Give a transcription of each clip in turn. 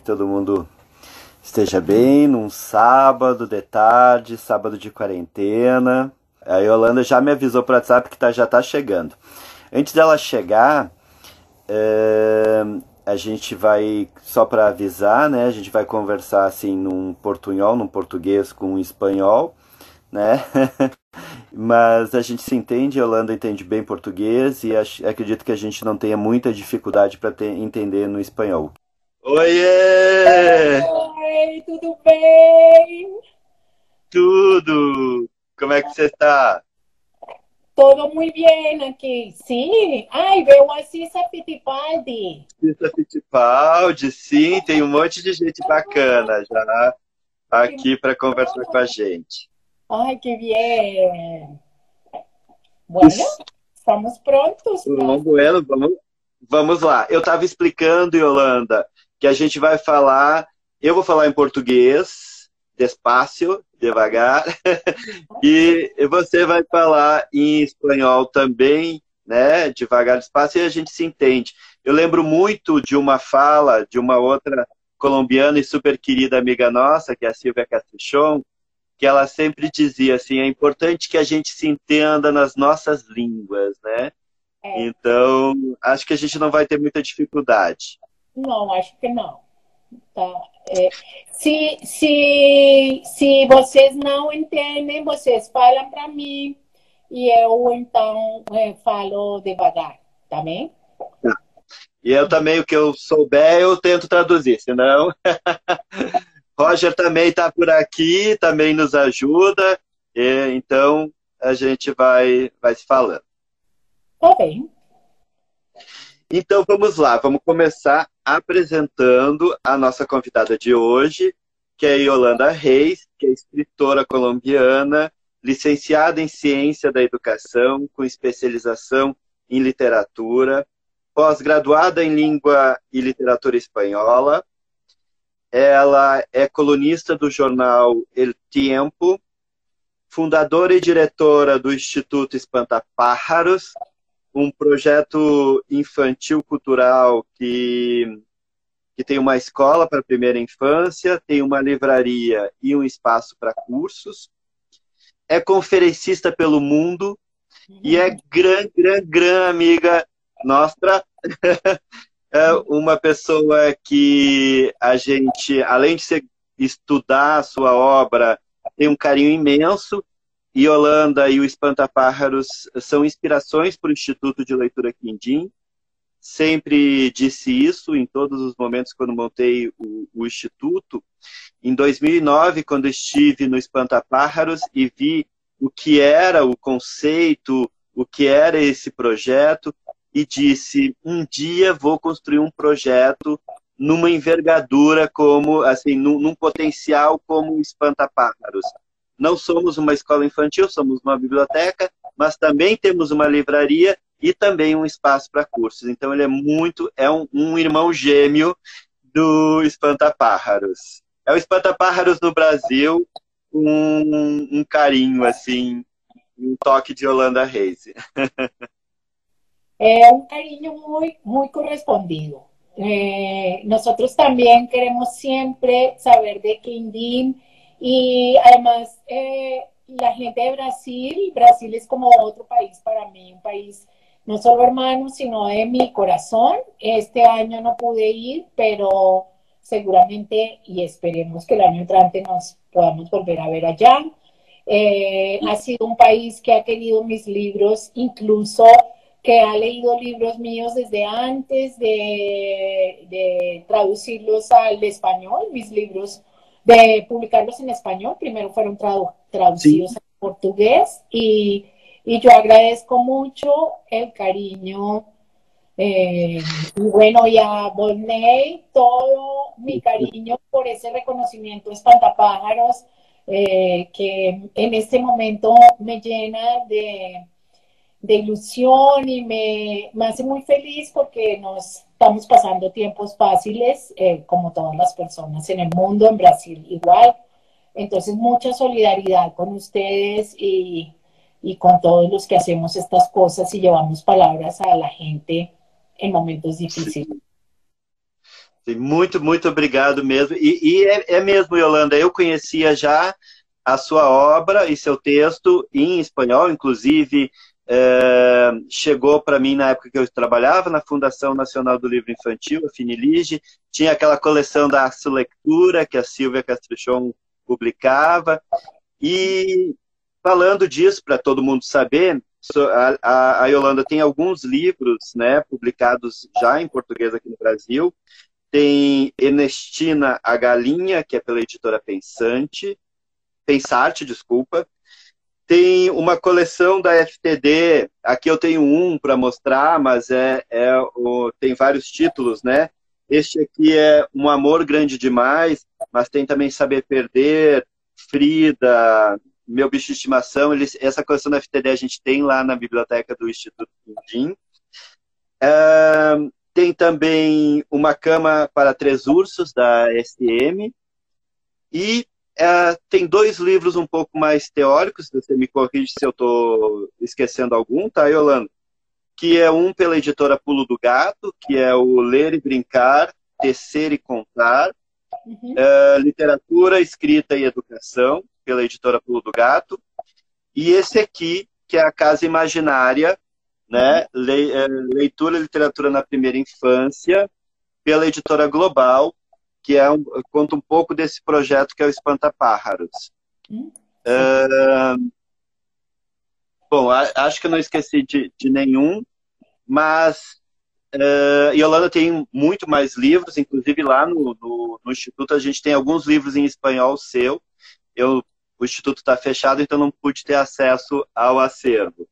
que todo mundo esteja bem num sábado de tarde, sábado de quarentena. A Yolanda já me avisou para WhatsApp que tá, já está chegando. Antes dela chegar, é, a gente vai, só para avisar, né? A gente vai conversar assim num portunhol, num português com um espanhol, né? Mas a gente se entende, a Holanda entende bem português e acredito que a gente não tenha muita dificuldade para entender no espanhol. Oiê! Oi, tudo bem? Tudo! Como é que você está? Todo muito bem aqui. Sim. Ai, veio a Cissa Fittipaldi. Cissa Fittipaldi, sim. Tem um monte de gente bacana já aqui para conversar com a gente. Ai, que bem. Bueno, estamos prontos. Vamos, bueno, vamos, vamos lá. Eu estava explicando, Yolanda, que a gente vai falar, eu vou falar em português, despacio, devagar, e você vai falar em espanhol também, né, devagar, despacio, e a gente se entende. Eu lembro muito de uma fala de uma outra colombiana e super querida amiga nossa, que é a Silvia Castrichon, que ela sempre dizia assim, é importante que a gente se entenda nas nossas línguas, né? É. Então, acho que a gente não vai ter muita dificuldade. Não, acho que não. Tá. É, se, se, se vocês não entendem, vocês falam para mim e eu então é, falo devagar, tá bem? Tá. E eu também, o que eu souber, eu tento traduzir, senão Roger também está por aqui, também nos ajuda, e, então a gente vai, vai se falando. Tá bem. Então vamos lá, vamos começar apresentando a nossa convidada de hoje, que é Yolanda Reis, que é escritora colombiana, licenciada em Ciência da Educação, com especialização em literatura, pós-graduada em Língua e Literatura Espanhola, ela é colunista do jornal El Tiempo, fundadora e diretora do Instituto Espantapájaros, um projeto infantil cultural que, que tem uma escola para primeira infância, tem uma livraria e um espaço para cursos. É conferencista pelo mundo uhum. e é gran, gran, gran amiga nossa é uma pessoa que a gente, além de estudar a sua obra, tem um carinho imenso. E Holanda e o Espantapájaros são inspirações para o Instituto de Leitura Quindim. Sempre disse isso em todos os momentos quando montei o, o Instituto. Em 2009, quando estive no Espantapájaros e vi o que era o conceito, o que era esse projeto, e disse: um dia vou construir um projeto numa envergadura como, assim, num, num potencial como o Espantapájaros. Não somos uma escola infantil, somos uma biblioteca, mas também temos uma livraria e também um espaço para cursos. Então ele é muito, é um, um irmão gêmeo do Espantapájaros. É o Espantapájaros no Brasil, um, um carinho, assim, um toque de Holanda Reis. Eh, un cariño muy, muy correspondido. Eh, nosotros también queremos siempre saber de Quindín y además eh, la gente de Brasil, Brasil es como otro país para mí, un país no solo hermano, sino de mi corazón. Este año no pude ir, pero seguramente y esperemos que el año entrante nos podamos volver a ver allá. ha sido un país que ha querido mis libros, incluso que ha leído libros míos desde antes de, traducirlos al español, mis libros, de publicarlos en español. Primero fueron traducidos al portugués y, yo agradezco mucho el cariño. Eh, y bueno, y a Volney, todo mi cariño por ese reconocimiento espantapájaros eh, que en este momento me llena de, de ilusión y me, me, hace muy feliz porque nos estamos pasando tiempos fáciles, eh, como todas las personas en el mundo, en Brasil igual. Entonces, mucha solidaridad con ustedes y, y con todos los que hacemos estas cosas y llevamos palabras a la gente en momentos difíciles. Muito, muito obrigado mesmo. E, e é, é, mesmo, Yolanda, eu conhecia já a sua obra e seu texto em espanhol, inclusive é, chegou para mim na época que eu trabalhava na Fundação Nacional do Livro Infantil, a Finilige, tinha aquela coleção da Aço Lectura que a Silvia Castrichon publicava, e falando disso, para todo mundo saber, a, a, Yolanda tem alguns livros né, publicados já em português aqui no Brasil, tem Ernestina a Galinha, que é pela editora Pensante, Pensarte, desculpa, tem uma coleção da FTD, aqui eu tenho um para mostrar, mas é, é o, tem vários títulos, né? Este aqui é Um Amor Grande Demais, mas tem também Saber Perder, Frida, Meu Bicho de Estimação. Eles, essa coleção da FTD a gente tem lá na biblioteca do Instituto Quindim. É, tem também Uma Cama para Três Ursos, da SM. E é, tem dois livros um pouco mais teóricos, você me corrige se eu estou esquecendo algum, tá, Yolanda? Que é um pela editora Pulo do Gato, que é o Ler e Brincar, Tecer e Contar, uhum. é, Literatura, Escrita e Educação, pela editora Pulo do Gato, e esse aqui, que é a Casa Imaginária, né? Le, é, leitura e Literatura na Primeira Infância, pela editora Global, que é um, conta um pouco desse projeto que é o Espantapájaros. Hum, uh, bom, a, acho que eu não esqueci de, de nenhum, mas uh, Yolanda tem muito mais livros, inclusive lá no, no, no, Instituto a gente tem alguns livros em espanhol seu. Eu, o Instituto está fechado, então não pude ter acesso ao acervo.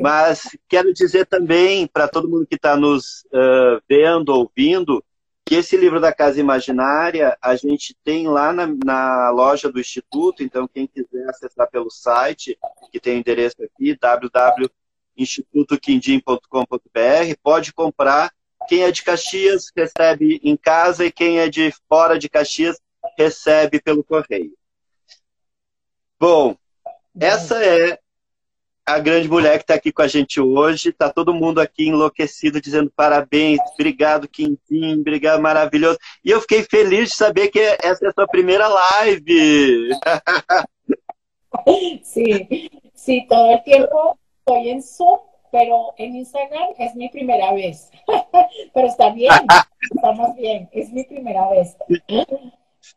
Mas quero dizer também para todo mundo que está nos uh, vendo, ouvindo, que esse livro da Casa Imaginária a gente tem lá na, na, loja do Instituto, então quem quiser acessar pelo site, que tem o endereço aqui, www.institutoquindim.com.br, pode comprar. Quem é de Caxias recebe em casa e quem é de fora de Caxias recebe pelo correio. Bom, essa é a grande mulher que está aqui com a gente hoje. Está todo mundo aqui enlouquecido, dizendo parabéns, obrigado, Quintim, obrigado, maravilhoso. E eu fiquei feliz de saber que essa é a sua primeira live. Sim, sim, todo el tiempo estoy en Zoom, pero en Instagram es mi primera vez. pero está bien, estamos bien, es mi primera vez.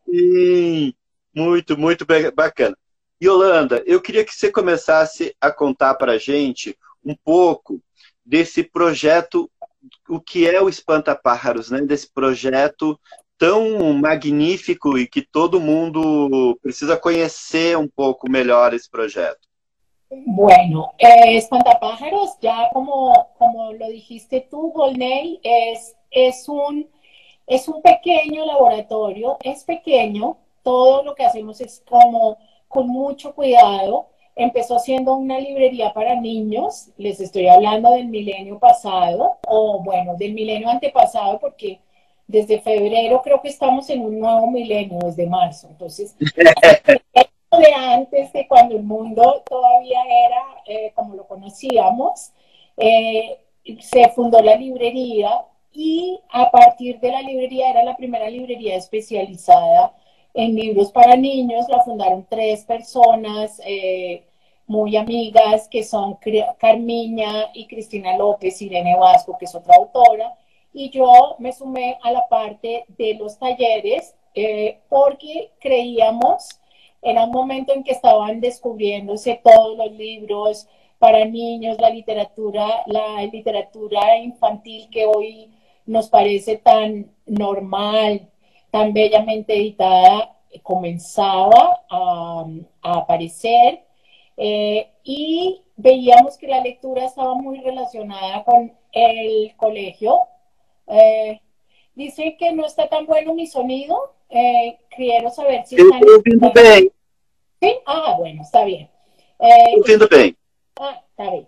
Sim, muito, muito bacana. Yolanda, eu queria que você começasse a contar para a gente um pouco desse projeto, o que é o Espantapájaros, né? desse projeto tão magnífico e que todo mundo precisa conhecer um pouco melhor esse projeto. Bueno, eh, Espantapájaros, ya como, como lo dijiste tú, Volney, es, es, un, es un pequeño laboratorio, es pequeño, todo lo que hacemos es como con mucho cuidado. Empezó siendo una librería para niños, les estoy hablando del milenio pasado, o bueno, del milenio antepasado, porque desde febrero creo que estamos en un nuevo milenio, desde marzo. Entonces, de antes de cuando el mundo todavía era eh, como lo conocíamos, eh, se fundó la librería y a partir de la librería era la primera librería especializada en libros para niños la fundaron tres personas eh, muy amigas, que son Carmiña y Cristina López, Irene Vasco, que es otra autora, y yo me sumé a la parte de los talleres eh, porque creíamos, en un momento en que estaban descubriéndose todos los libros para niños, la literatura, la literatura infantil que hoy nos parece tan normal, tan bellamente editada comenzaba a, aparecer eh, y veíamos que la lectura estaba muy relacionada con el colegio. Eh, dice que no está tan bueno mi sonido. Eh, quiero saber si están... bien. ¿Sí? Ah, bueno, está bien. bien. Ah, está bien.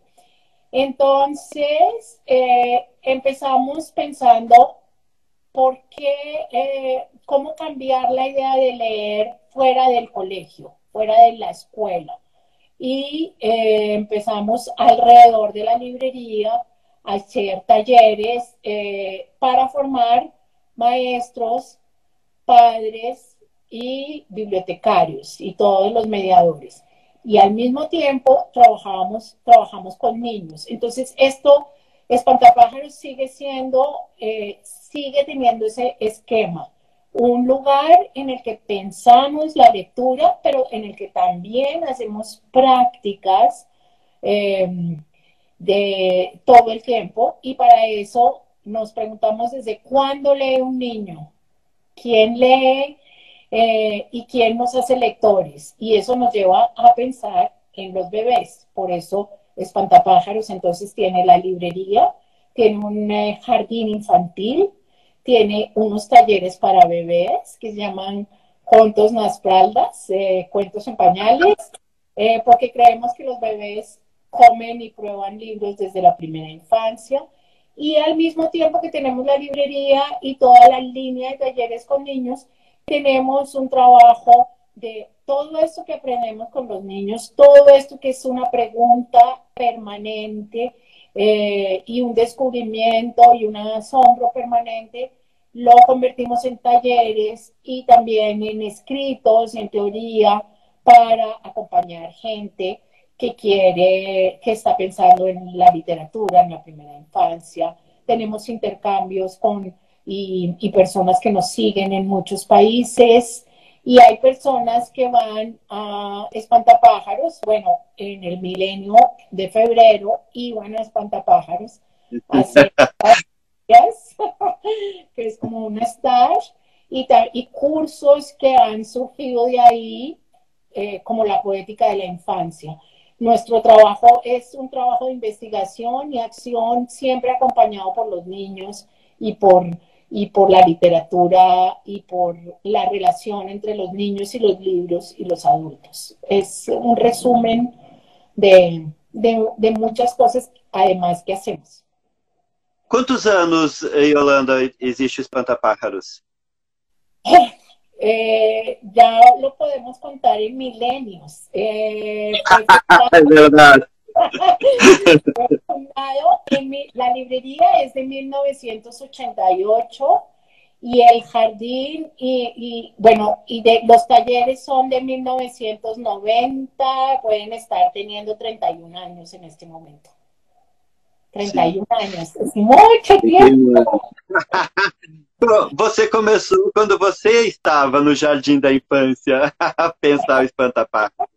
Entonces, empezamos pensando por qué, eh, cómo cambiar la idea de leer fuera del colegio, fuera de la escuela. Y eh, empezamos alrededor de la librería a hacer talleres eh, para formar maestros, padres y bibliotecarios y todos los mediadores. Y al mismo tiempo trabajamos, trabajamos con niños. Entonces, esto, Espantapájaros sigue siendo, eh, sigue teniendo ese esquema. Un lugar en el que pensamos la lectura, pero en el que también hacemos prácticas em, de todo el tiempo. Y para eso nos preguntamos desde cuándo lee un niño, quién lee eh, y quién nos hace lectores. Y eso nos lleva a pensar en los bebés. Por eso Espantapájaros entonces tiene la librería, tiene un eh, jardín infantil, tiene unos talleres para bebés que se llaman Cuentos Naspraldas, eh, Cuentos en Pañales, porque creemos que los bebés comen y prueban libros desde la primera infancia. Y al mismo tiempo que tenemos la librería y toda la línea de talleres con niños, tenemos un trabajo de todo esto que aprendemos con los niños, todo esto que es una pregunta permanente eh, y un descubrimiento y un asombro permanente, lo convertimos en talleres y también en escritos, en teoría, para acompañar gente que quiere, que está pensando en la literatura en la primera infancia. Tenemos intercambios con y, y personas que nos siguen en muchos países. Y hay personas que van a Espantapájaros, bueno, en el milenio de febrero iban a Espantapájaros a hacer que es como un stage, y, y cursos que han surgido de ahí, eh, como la poética de la infancia. Nuestro trabajo es un trabajo de investigación y acción siempre acompañado por los niños y por, y por la literatura y por la relación entre los niños y los libros y los adultos. Es un resumen de, de, muchas cosas además que hacemos. ¿Cuántos años, Yolanda, existe Espantapájaros? Eh, ya lo podemos contar en milenios. Eh, es verdad. la librería es de 1988 y el jardín y, bueno, y de los talleres son de 1990, pueden estar teniendo 31 años en este momento. 31 años, es mucho tiempo. Você começou quando você estava no jardim da infância a pensar o espantapájaros.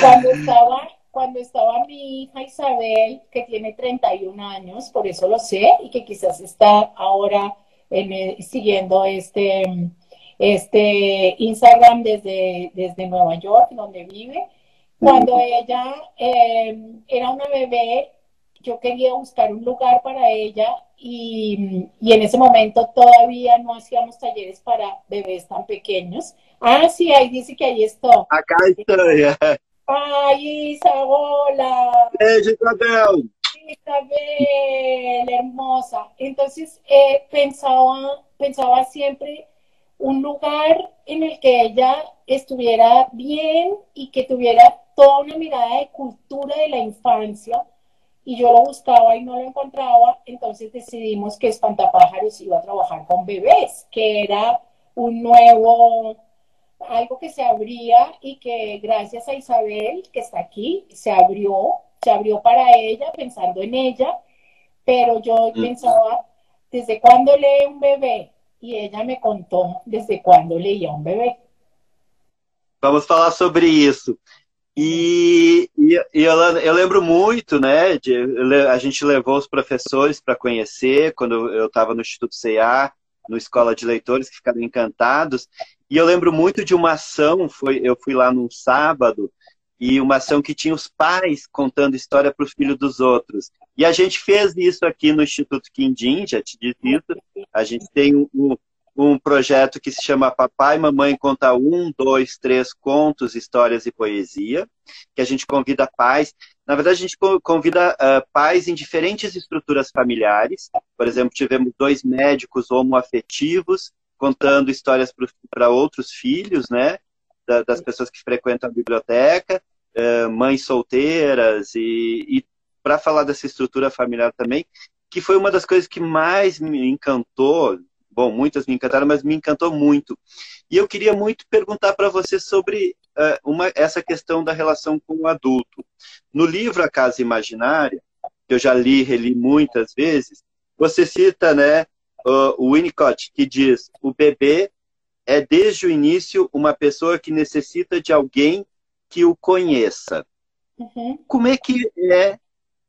Cuando estaba, cuando estaba mi hija Isabel, que tiene 31 años, por eso lo sé, y que quizás está ahora en siguiendo este, este Instagram desde, desde Nueva York, donde vive. Cuando ella eh, era una bebé, yo quería buscar un lugar para ella y, y, en ese momento todavía no hacíamos talleres para bebés tan pequeños. Ah, sí, ahí dice que ahí está. Acá estoy. Ay, Isa, hola. Isabel. Isabel, hermosa. Entonces eh, pensaba, pensaba siempre un lugar en el que ella estuviera bien y que tuviera toda una mirada de cultura de la infancia y yo lo buscaba y no lo encontraba, entonces decidimos que Espantapájaros iba a trabajar con bebés, que era un nuevo, algo que se abría y que gracias a Isabel, que está aquí, se abrió, se abrió para ella, pensando en ella, pero yo mm. pensaba, ¿desde cuándo lee un bebé? Y ella me contó desde cuándo leía un bebé. Vamos a falar sobre eso. E, e, eu, eu, lembro muito, né, de, a gente levou os professores para conhecer, quando eu estava no Instituto CA, no Escola de Leitores, que ficaram encantados. E eu lembro muito de uma ação, foi, eu fui lá num sábado, e uma ação que tinha os pais contando história para o filho dos outros. E a gente fez isso aqui no Instituto Quindim, já te disse isso. A gente tem um, um projeto que se chama Papai e Mamãe Conta Um, Dois, Três Contos, Histórias e Poesia, que a gente convida pais. Na verdade, a gente convida uh, pais em diferentes estruturas familiares. Por exemplo, tivemos dois médicos homoafetivos contando histórias para outros filhos, né? Da, das pessoas que frequentam a biblioteca, uh, mães solteiras e, e para falar dessa estrutura familiar também, que foi uma das coisas que mais me encantou. Bom, muitas me encantaram, mas me encantou muito. E eu queria muito perguntar para você sobre uh, uma, essa questão da relação com o adulto. No livro A Casa Imaginária, que eu já li, reli muitas vezes, você cita, né, o Winnicott, que diz: o bebê é desde o início uma pessoa que necessita de alguém que o conheça. Uhum. Como é que é,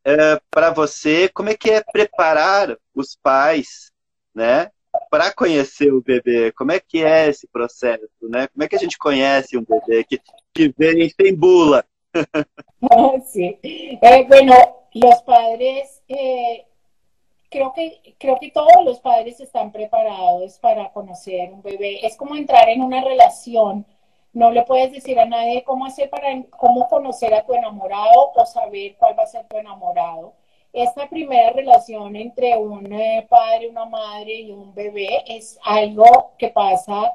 é para você? Como é que é preparar os pais, né, para conhecer o bebê? Como é que é esse processo, né? Como é que a gente conhece um bebê que, que vem sem bula? sí. Eh, bueno, los padres, eh, creo que, creo que todos los padres están preparados para conocer un bebé. Es como entrar en una relación. No le puedes decir a nadie cómo hacer para cómo conocer a tu enamorado o saber cuál va a ser tu enamorado esta primera relación entre un eh, padre, una madre y un bebé es algo que pasa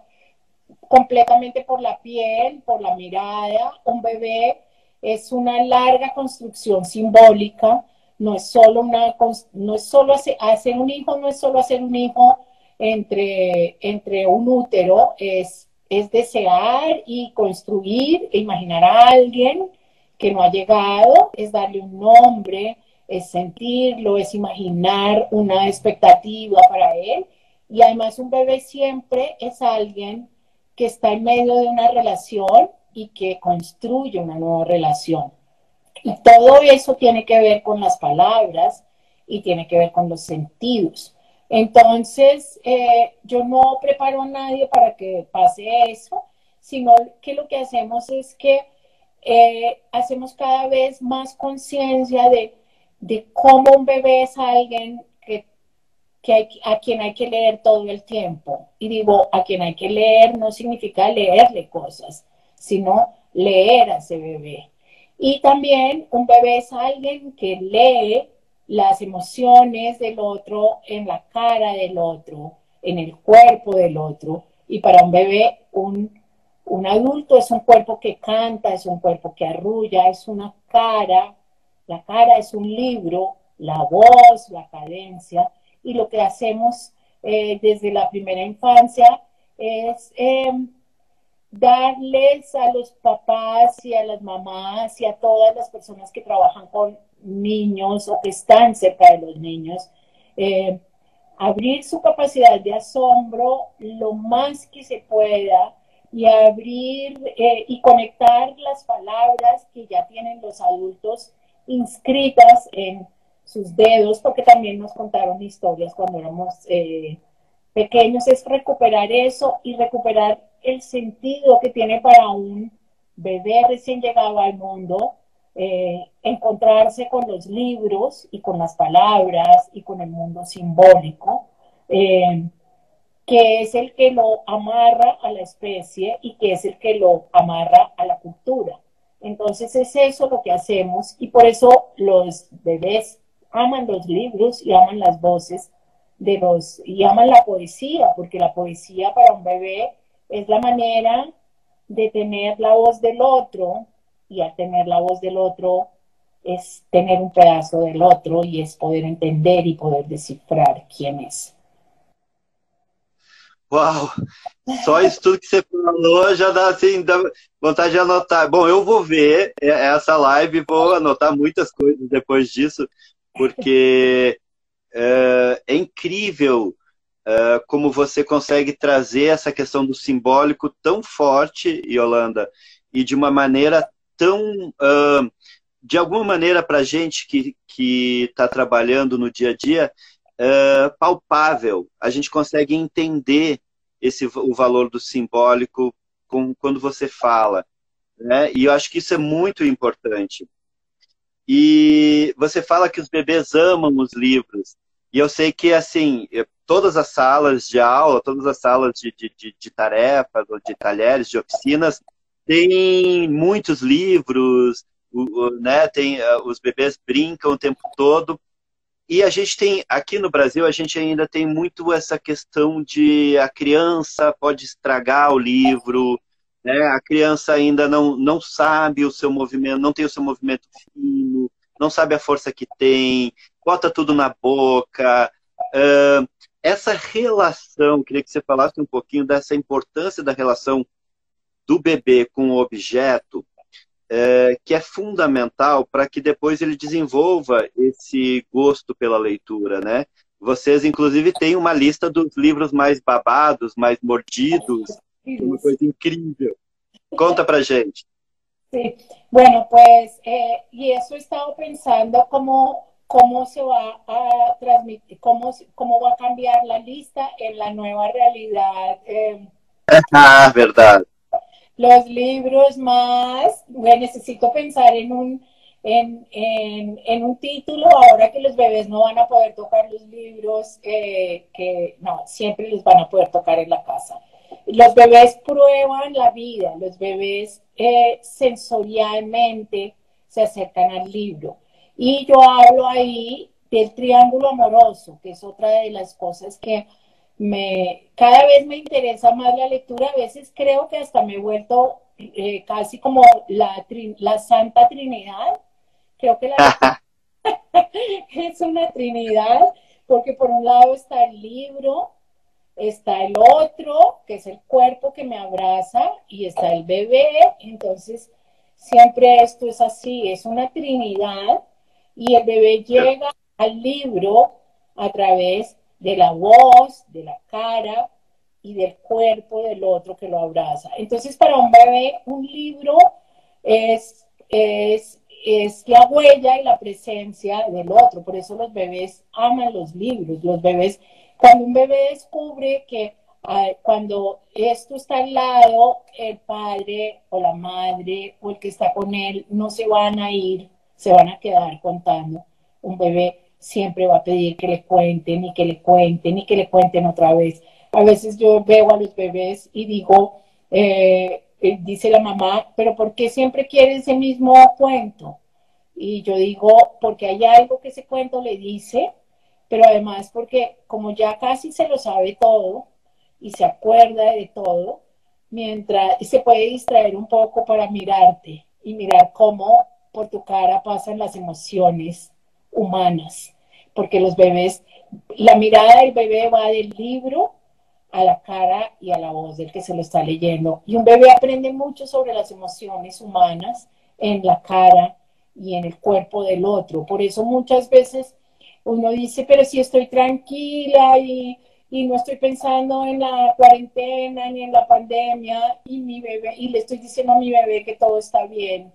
completamente por la piel, por la mirada. Un bebé es una larga construcción simbólica, no es solo una no es solo hacer, hacer un hijo, no es solo hacer un hijo entre, entre un útero, es, es desear y construir e imaginar a alguien que no ha llegado, es darle un nombre, es sentirlo, es imaginar una expectativa para él. Y además un bebé siempre es alguien que está en medio de una relación y que construye una nueva relación. Y todo eso tiene que ver con las palabras y tiene que ver con los sentidos. Entonces, eh, yo no preparo a nadie para que pase eso, sino que lo que hacemos es que eh, hacemos cada vez más conciencia de de cómo un bebé es alguien que, hay, a quien hay que leer todo el tiempo. Y digo, a quien hay que leer no significa leerle cosas, sino leer a ese bebé. Y también un bebé es alguien que lee las emociones del otro en la cara del otro, en el cuerpo del otro. Y para un bebé, un, un adulto es un cuerpo que canta, es un cuerpo que arrulla, es una cara la cara es un libro, la voz, la cadencia, y lo que hacemos eh, desde la primera infancia es em, darles a los papás y a las mamás y a todas las personas que trabajan con niños o que están cerca de los niños, em, abrir su capacidad de asombro lo más que se pueda y abrir eh, y conectar las palabras que ya tienen los adultos inscritas en sus dedos, porque también nos contaron historias cuando éramos eh, pequeños, es recuperar eso y recuperar el sentido que tiene para un bebé recién llegado al mundo, eh, encontrarse con los libros y con las palabras y con el mundo simbólico, eh, que es el que lo amarra a la especie y que es el que lo amarra a la cultura. Entonces es eso lo que hacemos y por eso los bebés aman los libros y aman las voces de los y aman la poesía, porque la poesía para un bebé es la manera de tener la voz del otro y al tener la voz del otro es tener un pedazo del otro y es poder entender y poder descifrar quién es. Uau! Só isso tudo que você falou já dá assim, dá vontade de anotar. Bom, eu vou ver essa live, vou anotar muitas coisas depois disso, porque é, é incrível é, como você consegue trazer essa questão do simbólico tão forte, Yolanda, e de uma maneira tão. De alguma maneira, para a gente que está trabalhando no dia a dia, palpável. A gente consegue entender esse, o valor do simbólico com, quando você fala. Né? E eu acho que isso é muito importante. E você fala que os bebês amam os livros. E eu sei que, assim, todas as salas de aula, todas as salas de, de, de tarefas, ou de talheres, de oficinas, têm muitos livros, né? Tem, uh, os bebês brincam o tempo todo. E a gente tem, aqui no Brasil, a gente ainda tem muito essa questão de a criança pode estragar o livro, né? a criança ainda não, não sabe o seu movimento, não tem o seu movimento fino, não sabe a força que tem, bota tudo na boca. Uh, essa relação, queria que você falasse um pouquinho dessa importância da relação do bebê com o objeto, é, que é fundamental para que depois ele desenvolva esse gosto pela leitura, né? Vocês, inclusive, têm uma lista dos livros mais babados, mais mordidos, uma coisa incrível. Conta pra gente. Sí, bueno, pues, eh, y eso he estado pensando cómo, cómo se va a transmitir, cómo, cómo va a cambiar la lista en la nueva realidad. Eh, ah, verdad. Los libros más, bueno, necesito pensar en un, en, en, en, un título, ahora que los bebés no van a poder tocar los libros, eh, que no, siempre los van a poder tocar en la casa. Los bebés prueban la vida, los bebés eh, sensorialmente se acercan al libro. Y yo hablo ahí del triángulo amoroso, que es otra de las cosas que me cada vez me interesa más la lectura. A veces creo que hasta me he vuelto eh, casi como la, la Santa Trinidad. Creo que la es una Trinidad, porque por un lado está el libro, está el otro, que es el cuerpo que me abraza, y está el bebé. Entonces, siempre esto es así, es una Trinidad, y el bebé llega al libro a través de la voz, de la cara y del cuerpo del otro que lo abraza. Entonces, para un bebé, un libro es, es, es la huella y la presencia del otro. Por eso los bebés aman los libros. Los bebés cuando un bebé descubre que cuando esto está al lado, el padre o la madre o el que está con él no se van a ir, se van a quedar contando. Un bebé siempre va a pedir que le cuenten y que le cuenten y que le cuenten otra vez. A veces yo veo a los bebés y digo, eh, eh, dice la mamá, pero ¿por qué siempre quiere ese mismo cuento? Y yo digo, porque hay algo que ese cuento le dice pero además porque como ya casi se lo sabe todo y se acuerda de todo, mientras se puede distraer un poco para mirarte y mirar cómo por tu cara pasan las emociones humanas, porque los bebés, la mirada del bebé va del libro a la cara y a la voz del que se lo está leyendo. Y un bebé aprende mucho sobre las emociones humanas en la cara y en el cuerpo del otro. Por eso muchas veces uno dice, pero si estoy tranquila y, no estoy pensando en la cuarentena ni en la pandemia y mi bebé, y le estoy diciendo a mi bebé que todo está bien,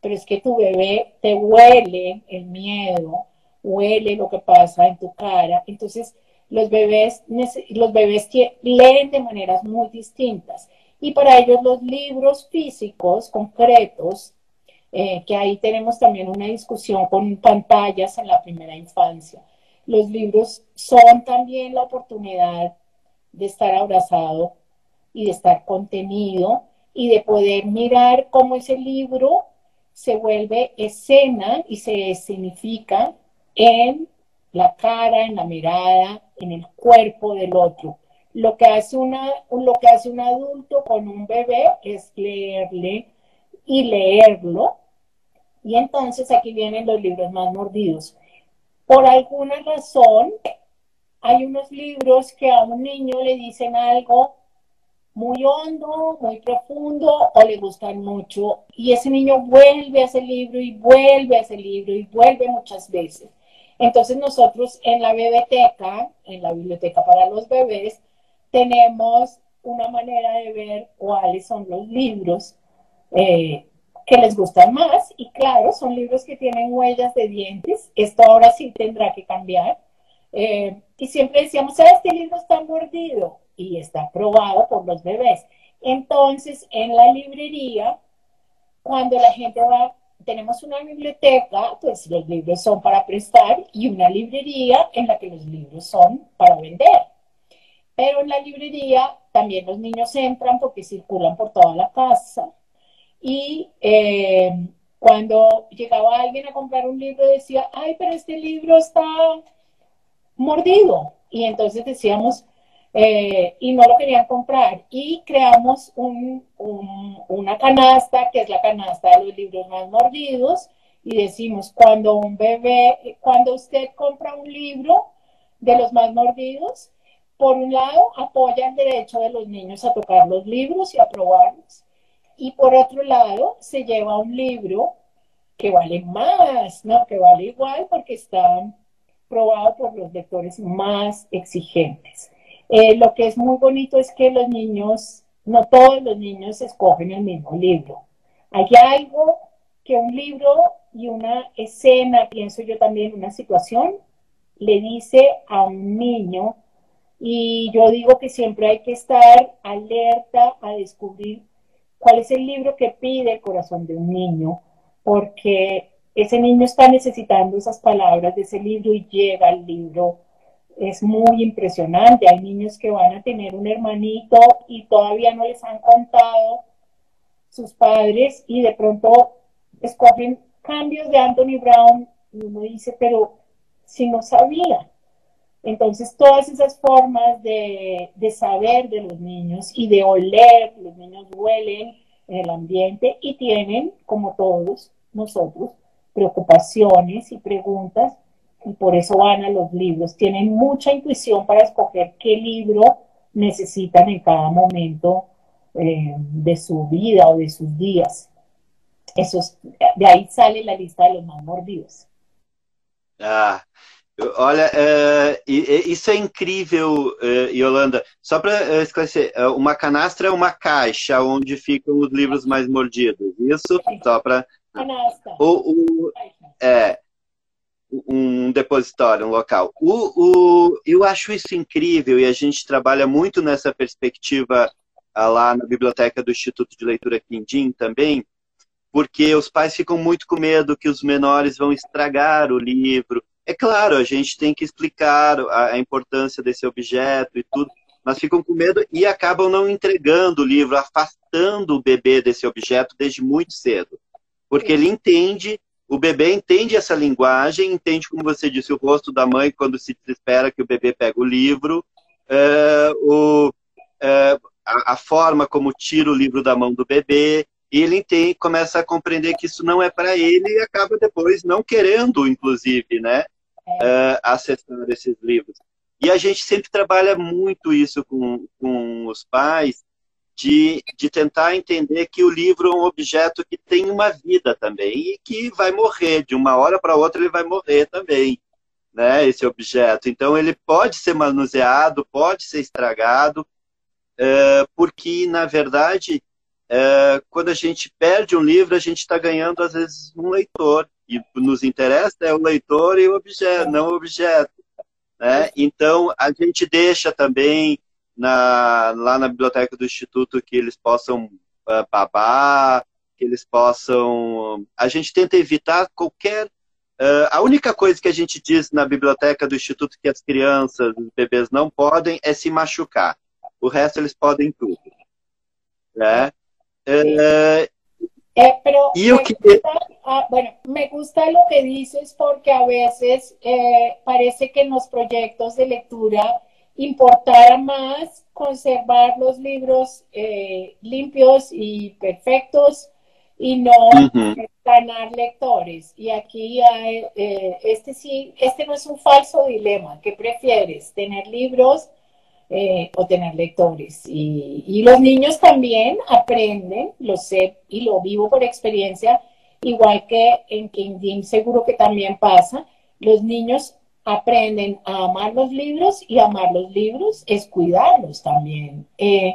pero es que tu bebé te huele el miedo, huele lo que pasa en tu cara. Entonces, los bebés, los bebés leen de maneras muy distintas. Y para ellos los libros físicos, concretos, eh, que ahí tenemos también una discusión con pantallas en la primera infancia. Los libros son también la oportunidad de estar abrazado y de estar contenido y de poder mirar cómo ese libro se vuelve escena y se escenifica en la cara, en la mirada, en el cuerpo del otro. Lo que hace, una, lo que hace un adulto con un bebé es leerle y leerlo y entonces aquí vienen los libros más mordidos. Por alguna razón, hay unos libros que a un niño le dicen algo muy hondo, muy profundo o le gustan mucho y ese niño vuelve a ese libro y vuelve a ese libro y vuelve muchas veces. Entonces nosotros en la biblioteca, en la biblioteca para los bebés, tenemos una manera de ver cuáles son los libros eh, que les gustan más y claro, son libros que tienen huellas de dientes. Esto ahora sí tendrá que cambiar. Eh, y siempre decíamos, ¿sabes? Este libro está mordido y está probado por los bebés. Entonces, en la librería, cuando la gente va, tenemos una biblioteca, pues los libros son para prestar y una librería en la que los libros son para vender. Pero en la librería también los niños entran porque circulan por toda la casa y eh, cuando llegaba alguien a comprar un libro decía, ay, pero este libro está mordido. Y entonces decíamos, eh, y no lo querían comprar. Y creamos una canasta, que es la canasta de los libros más mordidos, y decimos, cuando un bebé, cuando usted compra un libro de los más mordidos, por un lado apoya el derecho de los niños a tocar los libros y a probarlos, y por otro lado se lleva un libro que vale más, ¿no? Que vale igual porque está probado por los lectores más exigentes. Eh, lo que es muy bonito es que los niños, no todos los niños escogen el mismo libro. Hay algo que un libro y una escena, pienso yo también, una situación, le dice a un niño, y yo digo que siempre hay que estar alerta a descubrir cuál es el libro que pide el corazón de un niño, porque ese niño está necesitando esas palabras de ese libro y llega al libro. Es muy impresionante. Hay niños que van a tener un hermanito y todavía no les han contado sus padres y de pronto escogen cambios de Anthony Brown y uno dice, pero si no sabía. Entonces, todas esas formas de, de, saber de los niños y de oler, los niños huelen en el ambiente y tienen, como todos nosotros, preocupaciones y preguntas y por eso van a los libros. Tienen mucha intuición para escoger qué libro necesitan en cada momento eh, de su vida o de sus días. Eso de aí sale la lista de los más mordidos. Ah, olha, uh, isso é incrível, uh, Yolanda. Só para esclarecer, uma canastra é uma caixa onde ficam os livros mais mordidos. Isso? Só para. Canastra. O, o, é, um depositório, um local. O, o, eu acho isso incrível e a gente trabalha muito nessa perspectiva ah, lá na biblioteca do Instituto de Leitura Quindim também, porque os pais ficam muito com medo que os menores vão estragar o livro. É claro, a gente tem que explicar a, a importância desse objeto e tudo, mas ficam com medo e acabam não entregando o livro, afastando o bebê desse objeto desde muito cedo. Porque ele entende, o bebê entende essa linguagem, entende, como você disse, o rosto da mãe quando se espera que o bebê pega o livro, é, o, é, a, a, forma como tira o livro da mão do bebê, e ele tem, começa a compreender que isso não é para ele e acaba depois não querendo, inclusive, né, é. acessar esses livros. E a gente sempre trabalha muito isso com, com os pais, de, de tentar entender que o livro é um objeto que tem uma vida também e que vai morrer, de uma hora para outra ele vai morrer também, né, esse objeto. Então ele pode ser manuseado, pode ser estragado, é, porque, na verdade, é, quando a gente perde um livro, a gente está ganhando, às vezes, um leitor. E nos interessa é o leitor e o objeto, não o objeto. Né? Então, a gente deixa também na, lá na biblioteca do Instituto que eles possam uh, babar, que eles possam. A gente tenta evitar qualquer. Uh, a única coisa que a gente diz na biblioteca do Instituto que as crianças, os bebês não podem é se machucar. O resto eles podem tudo. Né? Eh, eh, pero me, gusta, ah, bueno, me gusta lo que dices porque a veces eh, parece que en los proyectos de lectura importara más conservar los libros eh, limpios y perfectos y no ganar lectores. Y aquí hay, eh, este sí, este no es un falso dilema. ¿Qué prefieres? ¿Tener libros eh, o tener lectores. Y, los niños también aprenden, lo sé y lo vivo por experiencia, igual que en Kingdom seguro que también pasa, los niños aprenden a amar los libros y amar los libros es cuidarlos también. Eh,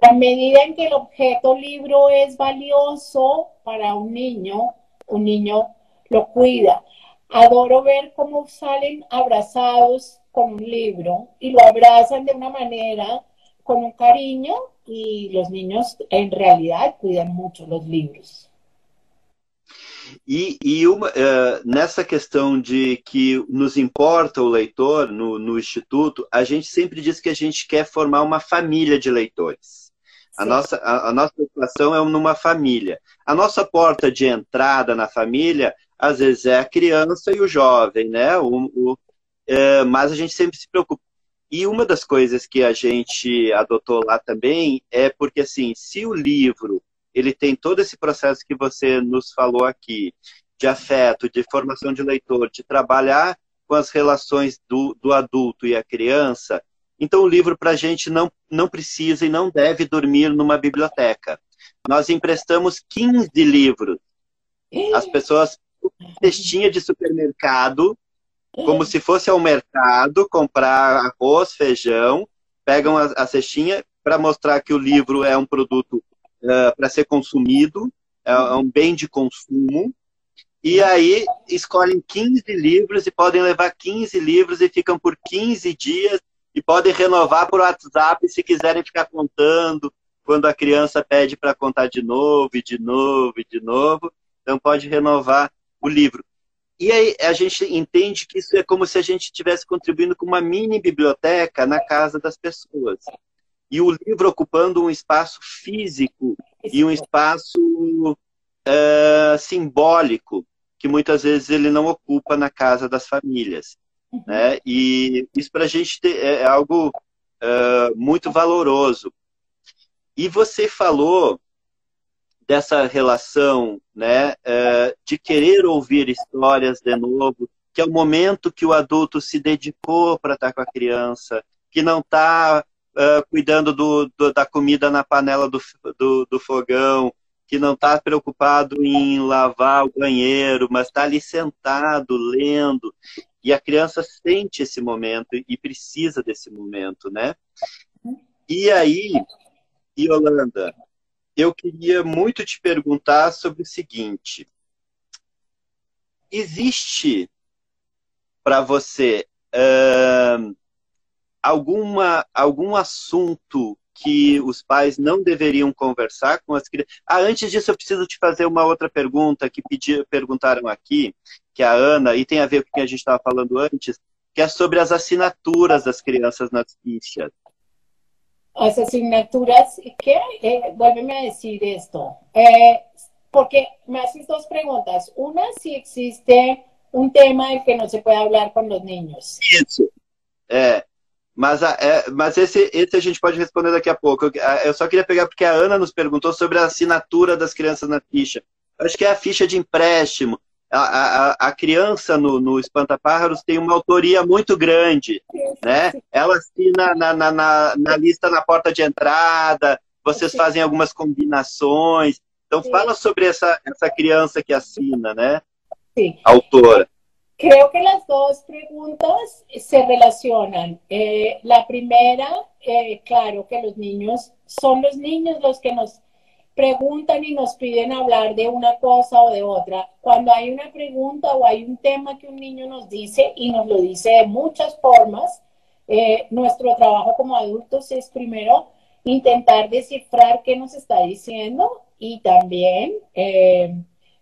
A medida en que el objeto libro es valioso para un niño, un niño lo cuida. Adoro ver cómo salen abrazados con un libro y lo abrazan de una manera con un cariño y los niños en realidad cuidan mucho los livros. E, e uma, uh, nessa questão de que nos importa o leitor no, no, Instituto, a gente sempre diz que a gente quer formar uma família de leitores. A nossa, a, a nossa educação é numa família. A nossa porta de entrada na família, às vezes, é a criança e o jovem, né? O, o, é, mas a gente sempre se preocupa. E uma das coisas que a gente adotou lá também é porque, assim, se o livro ele tem todo esse processo que você nos falou aqui, de afeto, de formação de leitor, de trabalhar com as relações do, do adulto e a criança, então o livro para a gente não, não precisa e não deve dormir numa biblioteca. Nós emprestamos 15 livros. As pessoas, cestinha de supermercado, como se fosse ao mercado, comprar arroz, feijão, pegam a, a cestinha para mostrar que o livro é um produto uh, para ser consumido, é, é um bem de consumo, e aí escolhem 15 livros e podem levar 15 livros e ficam por 15 dias e podem renovar por WhatsApp se quiserem ficar contando quando a criança pede para contar de novo, e de novo, e de novo. Então pode renovar o livro. E aí a gente entende que isso é como se a gente estivesse contribuindo com uma mini biblioteca na casa das pessoas. E o livro ocupando um espaço físico e um espaço uh, simbólico que muitas vezes ele não ocupa na casa das famílias. Uhum. Né? E isso para a gente é, é algo uh, muito valoroso. E você falou dessa relação né, uh, de querer ouvir histórias de novo, que é o momento que o adulto se dedicou para estar com a criança, que não está uh, cuidando do, do, da comida na panela do, do, do fogão, que não está preocupado em lavar o banheiro, mas está ali sentado, lendo. E a criança sente esse momento e precisa desse momento, né? E aí, Yolanda, eu queria muito te perguntar sobre o seguinte: existe para você uh, alguma, algum assunto que os pais não deveriam conversar com as crianças. Ah, antes disso, eu preciso te fazer uma outra pergunta que pedi, perguntaram aqui, que a Ana, e tem a ver com o que a gente estava falando antes, que é sobre as assinaturas das crianças nas fichas. As assinaturas, que, eh, vuélveme a decir esto, eh, porque me haces dos preguntas. Una, si existe un tema del que no se puede hablar con los niños. Isso. É, mas, é, mas esse, esse a gente pode responder daqui a pouco. Eu, eu, só queria pegar porque a Ana nos perguntou sobre a assinatura das crianças na ficha. acho que é a ficha de empréstimo. A, a, a criança no, no Espantapájaros tem uma autoria muito grande. Né? Ela assina na, na, na, na lista na porta de entrada, vocês fazem algumas combinações. Então, fala sobre essa, essa criança que assina, né? Sim. Autora. Creo que las dos preguntas se relacionan. Eh, la primera, eh, claro que los niños, son los niños los que nos preguntan y nos piden hablar de una cosa o de otra. Cuando hay una pregunta o hay un tema que un niño nos dice y nos lo dice de muchas formas, eh, nuestro trabajo como adultos es primero intentar descifrar qué nos está diciendo y también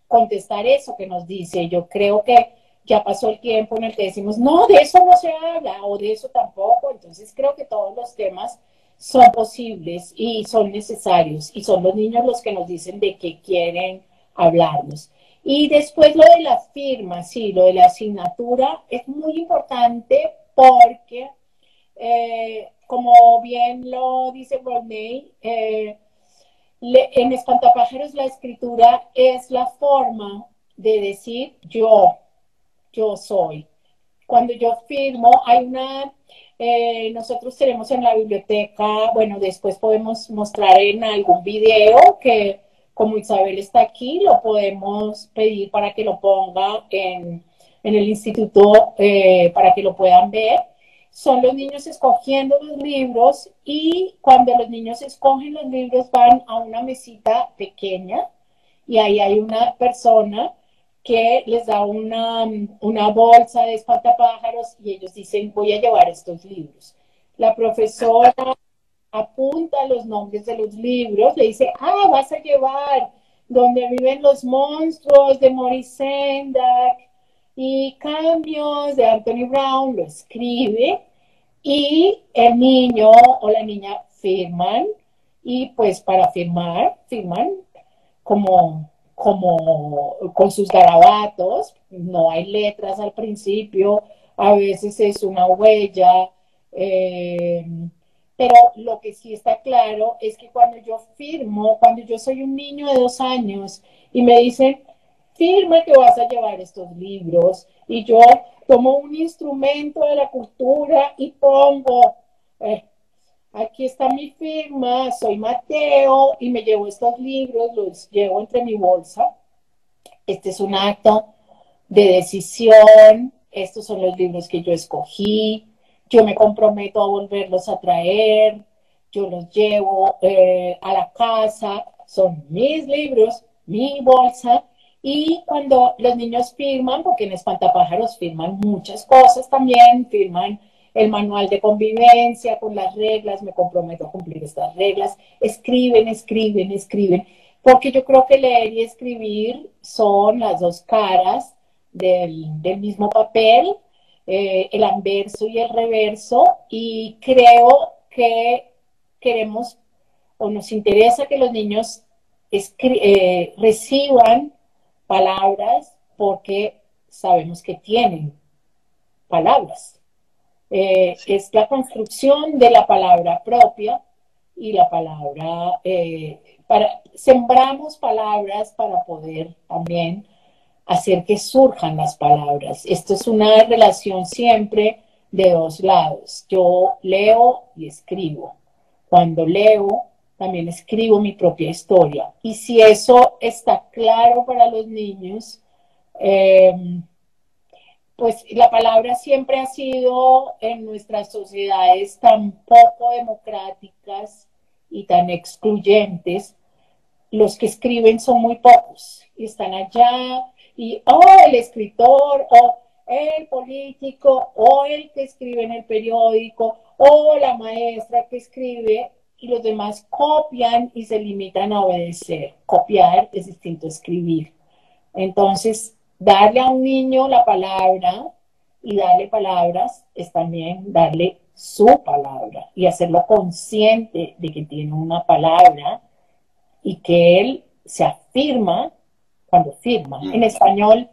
contestar eso que nos dice. Yo creo que ya pasó el tiempo en el que decimos, no, de eso no se habla o de eso tampoco. Entonces creo que todos los temas son posibles y son necesarios y son los niños los que nos dicen de qué quieren hablarnos. Y después lo de la firma, sí, lo de la asignatura es muy importante porque, eh, como bien lo dice Rodney, eh, en Espantapájaros la escritura es la forma de decir yo, yo soy. Cuando yo firmo, hay una, eh, nosotros tenemos en la biblioteca, bueno, después podemos mostrar en algún video que como Isabel está aquí, lo podemos pedir para que lo ponga en, en el instituto eh, para que lo puedan ver. Son los niños escogiendo los libros y cuando los niños escogen los libros van a una mesita pequeña y ahí hay una persona que les da una, una bolsa de espantapájaros y ellos dicen, voy a llevar estos libros. La profesora apunta los nombres de los libros, le dice, ah, vas a llevar donde viven los monstruos de Maurice Sendak y cambios de Anthony Brown, lo escribe y el niño o la niña firman y pues para firmar, firman como como con sus garabatos, no hay letras al principio, a veces es una huella, eh, pero lo que sí está claro es que cuando yo firmo, cuando yo soy un niño de dos años y me dicen, firma que vas a llevar estos libros y yo tomo un instrumento de la cultura y pongo, eh, aquí está mi firma, soy Mateo y me llevo estos libros, los llevo entre mi bolsa. Este es un acto de decisión, estos son los libros que yo escogí, yo me comprometo a volverlos a traer, yo los llevo eh, a la casa, son mis libros, mi bolsa, y cuando los niños firman, porque en Espantapájaros firman muchas cosas también, firman el manual de convivencia con las reglas, me comprometo a cumplir estas reglas, escriben, escriben, escriben, porque yo creo que leer y escribir son las dos caras del, mismo papel, eh, el anverso y el reverso, y creo que queremos o nos interesa que los niños eh, reciban palabras porque sabemos que tienen palabras. Eh, es la construcción de la palabra propia y la palabra, eh, para, sembramos palabras para poder también hacer que surjan las palabras. Esto es una relación siempre de dos lados. Yo leo y escribo. Cuando leo, también escribo mi propia historia. Y si eso está claro para los niños, eh, pues la palabra siempre ha sido en nuestras sociedades tan poco democráticas y tan excluyentes, los que escriben son muy pocos y están allá y, oh, el escritor, o el político, o el que escribe en el periódico, o la maestra que escribe, y los demás copian y se limitan a obedecer. Copiar es distinto a escribir. Entonces, darle a un niño la palabra y darle palabras es también darle su palabra y hacerlo consciente de que tiene una palabra y que él se afirma cuando firma. En español,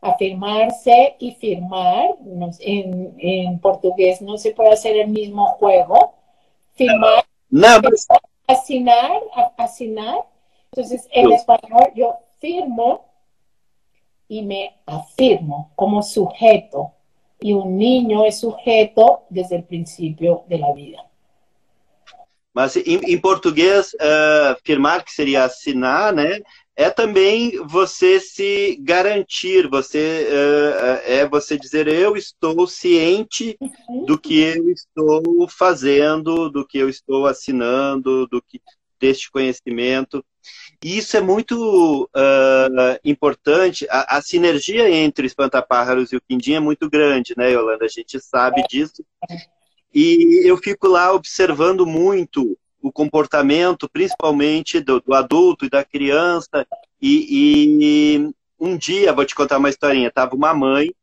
afirmarse y firmar, en, en portugués no se puede hacer el mismo juego. Firmar no, Asignar, asignar. Entonces, en español yo firmo y me afirmo como sujeto. Y un niño es sujeto desde el principio de la vida. Mas em, em português, uh, firmar, que seria assinar, né? é também você se garantir, você é, é você dizer eu estou ciente do que eu estou fazendo, do que eu estou assinando, do que deste conhecimento. E isso é muito uh, importante. A, a, sinergia entre o Espantapájaros e o Quindim é muito grande, né, Yolanda? A gente sabe disso. E eu fico lá observando muito o comportamento, principalmente do, do adulto e da criança. E, e, um dia, vou te contar uma historinha, estava uma mãe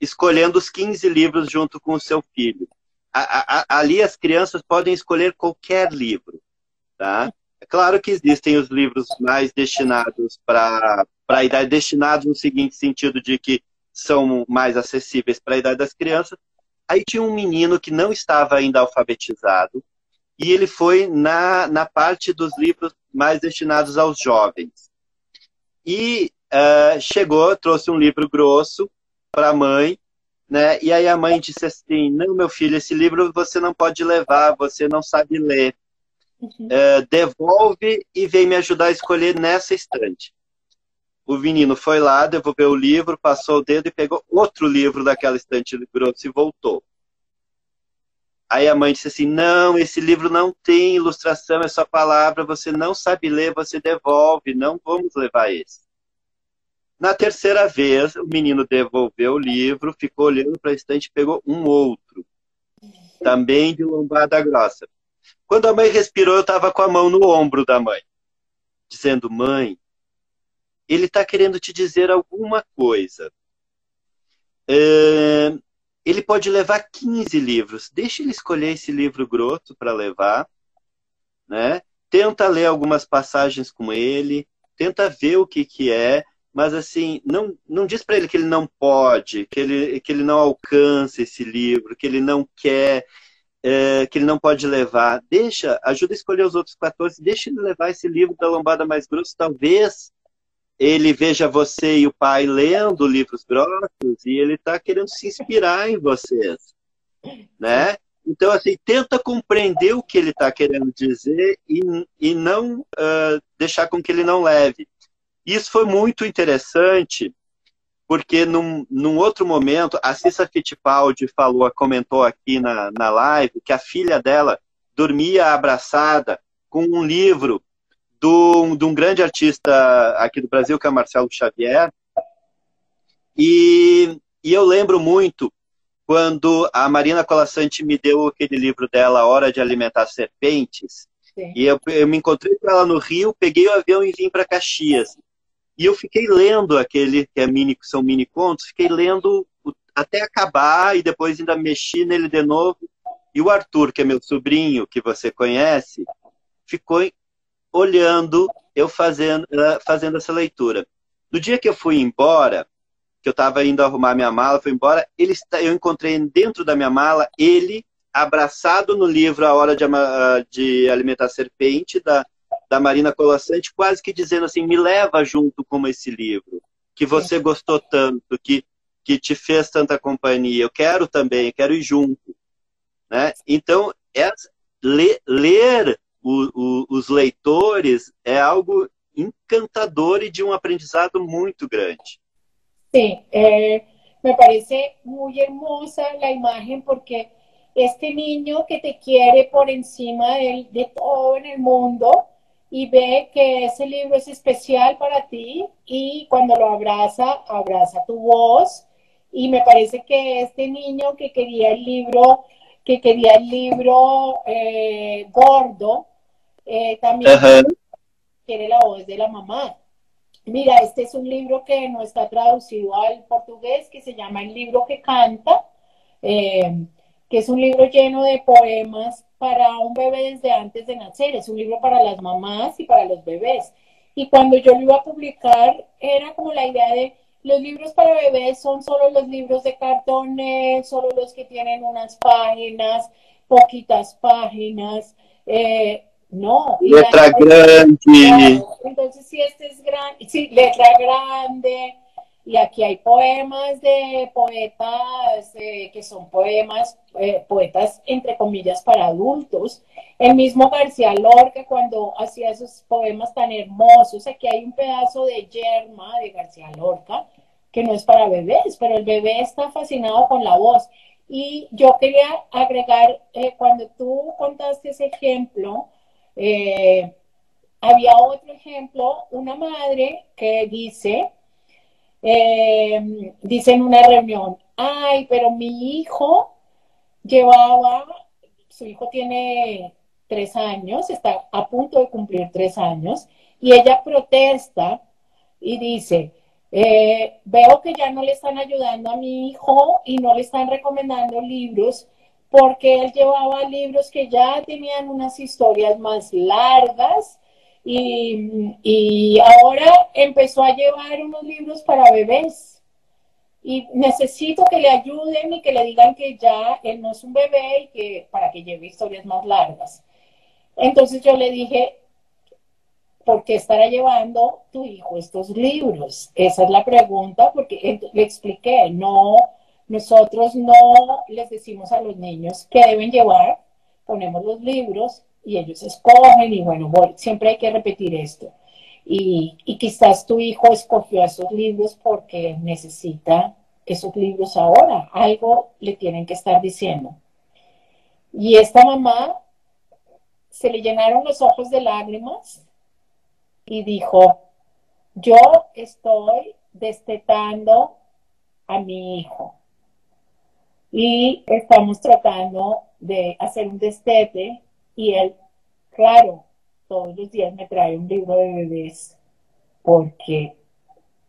escolhendo os 15 livros junto com o seu filho. A, a, ali as crianças podem escolher qualquer livro, tá? É claro que existem os livros mais destinados para a idade, destinados no seguinte sentido de que são mais acessíveis para a idade das crianças. Aí tinha um menino que não estava ainda alfabetizado, e ele foi na, na parte dos livros mais destinados aos jovens. E uh, chegou, trouxe um livro grosso para a mãe, né? E aí a mãe disse assim: Não, meu filho, esse livro você não pode levar, você não sabe ler. Uhum. Uh, devolve e vem me ajudar a escolher nessa estante. O menino foi lá, devolveu o livro, passou o dedo e pegou outro livro daquela estante grosso e voltou. Aí a mãe disse assim: Não, esse livro não tem ilustração, é só palavra, você não sabe ler, você devolve, não vamos levar esse. Na terceira vez, o menino devolveu o livro, ficou olhando para a estante e pegou um outro, também de lombada grossa. Quando a mãe respirou, eu estava com a mão no ombro da mãe, dizendo: Mãe, ele está querendo te dizer alguma coisa. É, ele pode levar 15 livros. Deixa ele escolher esse livro grosso para levar, né? Tenta ler algumas passagens com ele, tenta ver o que que é, mas assim, não, não diz para ele que ele não pode, que ele, que ele não alcança esse livro, que ele não quer, é, que ele não pode levar. Deixa, ajuda a escolher os outros 14, deixa ele levar esse livro da lombada mais grossa, talvez ele veja você e o pai lendo livros grossos e ele está querendo se inspirar em vocês, né? Então, assim, tenta compreender o que ele está querendo dizer e, e não uh, deixar com que ele não leve. Isso foi muito interessante, porque num, num outro momento, a Cissa Fittipaldi falou, comentou aqui na, na live, que a filha dela dormia abraçada com um livro do, de um grande artista aqui do Brasil, que é Marcelo Xavier. E, e eu lembro muito quando a Marina Colassante me deu aquele livro dela, Hora de Alimentar Serpentes. Sim. E eu, eu, me encontrei com ela no Rio, peguei o avião e vim para Caxias. E eu fiquei lendo aquele, que é mini, são mini contos, fiquei lendo até acabar e depois ainda mexi nele de novo. E o Arthur, que é meu sobrinho, que você conhece, ficou olhando eu fazendo, fazendo essa leitura. No dia que eu fui embora, que eu estava indo arrumar minha mala, fui embora, ele, eu encontrei dentro da minha mala ele abraçado no livro A Hora de, de Alimentar Serpente, da, da Marina Colassante, quase que dizendo assim, me leva junto com esse livro, que você gostou tanto, que, que te fez tanta companhia, eu quero também, quero ir junto. Né? Então, é, ler, ler o, o, os leitores é algo encantador e de um aprendizado muito grande. Sim, eh, me parece muy hermosa la imagen porque este niño que te quiere por encima de, de, todo en el mundo y ve que ese libro es especial para ti y cuando lo abraza, abraza tu voz y me parece que este niño que quería el libro que quería el libro eh, gordo, eh, también quiere la voz de la mamá. Mira, este es un libro que no está traducido al portugués, que se llama El libro que canta, eh, que es un libro lleno de poemas para un bebé desde antes de nacer. Es un libro para las mamás y para los bebés. Y cuando yo lo iba a publicar, era como la idea de los libros para bebés son solo los libros de cartones, solo los que tienen unas páginas, poquitas páginas. Eh, no. Letra grande. Entonces, si este es grande, sí, letra grande. Y aquí hay poemas de poetas eh, que son poemas, eh, poetas entre comillas para adultos. El mismo García Lorca cuando hacía esos poemas tan hermosos, aquí hay un pedazo de yerma de García Lorca que no es para bebés, pero el bebé está fascinado con la voz. Y yo quería agregar, eh, cuando tú contaste ese ejemplo, había otro ejemplo, una madre que dice, eh, dice en una reunión, ay, pero mi hijo llevaba, su hijo tiene tres años, está a punto de cumplir tres años, y ella protesta y dice, eh, veo que ya no le están ayudando a mi hijo y no le están recomendando libros porque él llevaba libros que ya tenían unas historias más largas y, ahora empezó a llevar unos libros para bebés. Y necesito que le ayuden y que le digan que ya él no es un bebé y que para que lleve historias más largas. Entonces yo le dije, ¿por qué estará llevando tu hijo estos libros? Esa es la pregunta, porque le expliqué, no, nosotros no les decimos a los niños qué deben llevar, ponemos los libros y ellos escogen y bueno, siempre hay que repetir esto. Y, y quizás tu hijo escogió esos libros porque necesita esos libros ahora, algo le tienen que estar diciendo. Y esta mamá se le llenaron los ojos de lágrimas y dijo, yo estoy destetando a mi hijo y estamos tratando de hacer un destete y él, claro, todos los días me trae un libro de bebés porque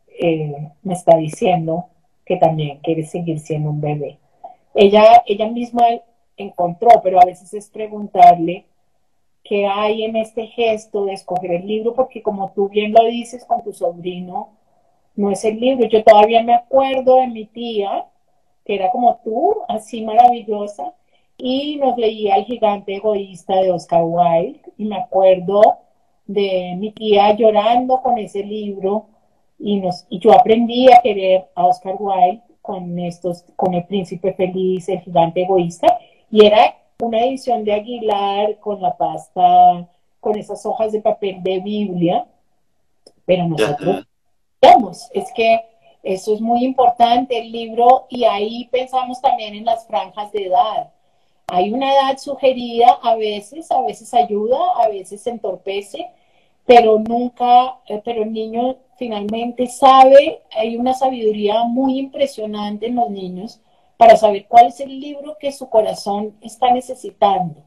eh, me está diciendo que también quiere seguir siendo un bebé. Ella, ella misma encontró, pero a veces es preguntarle qué hay en este gesto de escoger el libro, porque como tú bien lo dices con tu sobrino, no es el libro. Yo todavía me acuerdo de mi tía, que era como tú, así maravillosa, y nos leía El gigante egoísta de Oscar Wilde y me acuerdo de mi tía llorando con ese libro y, nos, y yo aprendí a querer a Oscar Wilde con estos, con El Príncipe Feliz, El Gigante Egoísta, y era una edición de Aguilar con la pasta, con esas hojas de papel de Biblia, pero nosotros, vamos, es que eso es muy importante, el libro, y ahí pensamos también en las franjas de edad. Hay una edad sugerida, a veces, a veces ayuda, a veces entorpece, pero nunca, eh, pero el niño finalmente sabe, hay una sabiduría muy impresionante en los niños para saber cuál es el libro que su corazón está necesitando.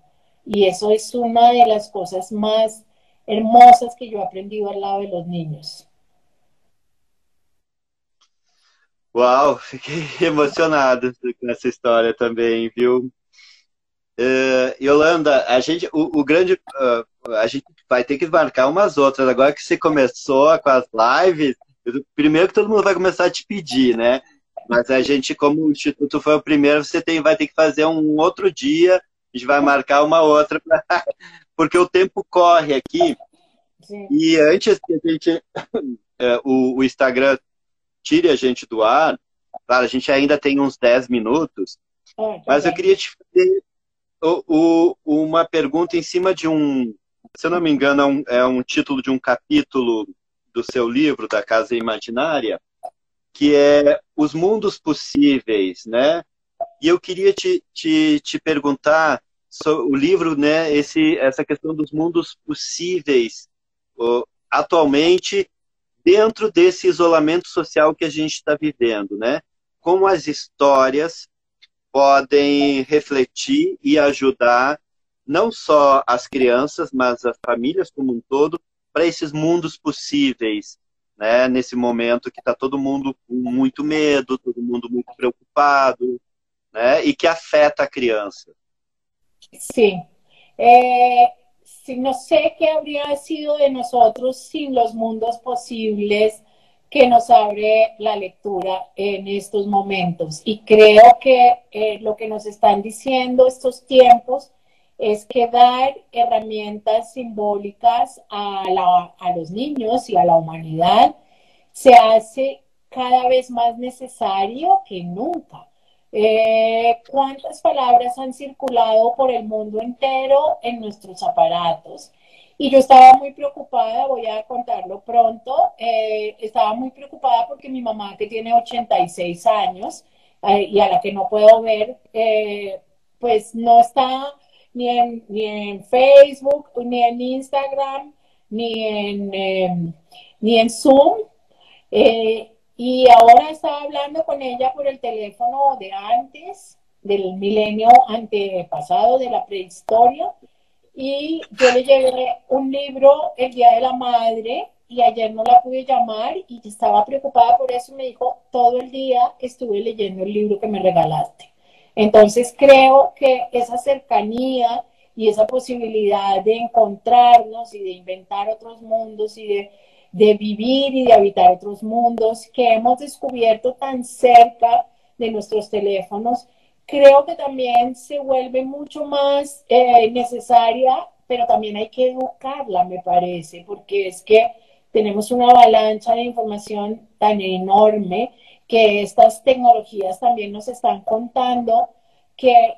Y eso es una de las cosas más hermosas que yo he aprendido al lado de los niños. Uau, fiquei emocionado com essa história também, viu? Uh, Yolanda, a gente, o, o grande, uh, a gente vai ter que marcar umas outras. Agora que você começou com as lives, primeiro que todo mundo vai começar a te pedir, né? Mas a gente, como o Instituto foi o primeiro, você tem, vai ter que fazer um outro dia, a gente vai marcar uma outra, pra... porque o tempo corre aqui. Sim. E antes que a gente, é, o, o Instagram tire a gente do ar, claro, a gente ainda tem uns 10 minutos, é, mas bem. eu queria te fazer o, uma pergunta em cima de um, se eu não me engano, é um, é um título de um capítulo do seu livro, da Casa Imaginária, que é Os Mundos Possíveis, né? E eu queria te, te, te perguntar o livro, né? Esse, essa questão dos mundos possíveis atualmente dentro desse isolamento social que a gente está vivendo, né? Como as histórias podem refletir e ajudar não só as crianças, mas as famílias como um todo, para esses mundos possíveis, né? Nesse momento que está todo mundo com muito medo, todo mundo muito preocupado, né? E que afeta a criança. Sim. É, no sé qué habría sido de nosotros sin los mundos posibles que nos abre la lectura en estos momentos. Y creo que eh, lo que nos están diciendo estos tiempos es que dar herramientas simbólicas a, a los niños y a la humanidad se hace cada vez más necesario que nunca. Eh, ¿Cuántas palabras han circulado por el mundo entero en nuestros aparatos? Y yo estaba muy preocupada, voy a contarlo pronto, eh, estaba muy preocupada porque mi mamá, que tiene 86 años eh, y a la que no puedo ver, pues no está ni en, ni en Facebook, ni en Instagram, ni en, em, ni en Zoom. Y ahora estaba hablando con ella por el teléfono de antes, del milenio antepasado, de la prehistoria, y yo le llevé un libro el Día de la Madre y ayer no la pude llamar y estaba preocupada por eso me dijo, todo el día estuve leyendo el libro que me regalaste. Entonces creo que esa cercanía y esa posibilidad de encontrarnos y de inventar otros mundos y de de vivir y de habitar otros mundos que hemos descubierto tan cerca de nuestros teléfonos, creo que también se vuelve mucho más eh, necesaria, pero también hay que educarla, me parece, porque es que tenemos una avalancha de información tan enorme que estas tecnologías también nos están contando que,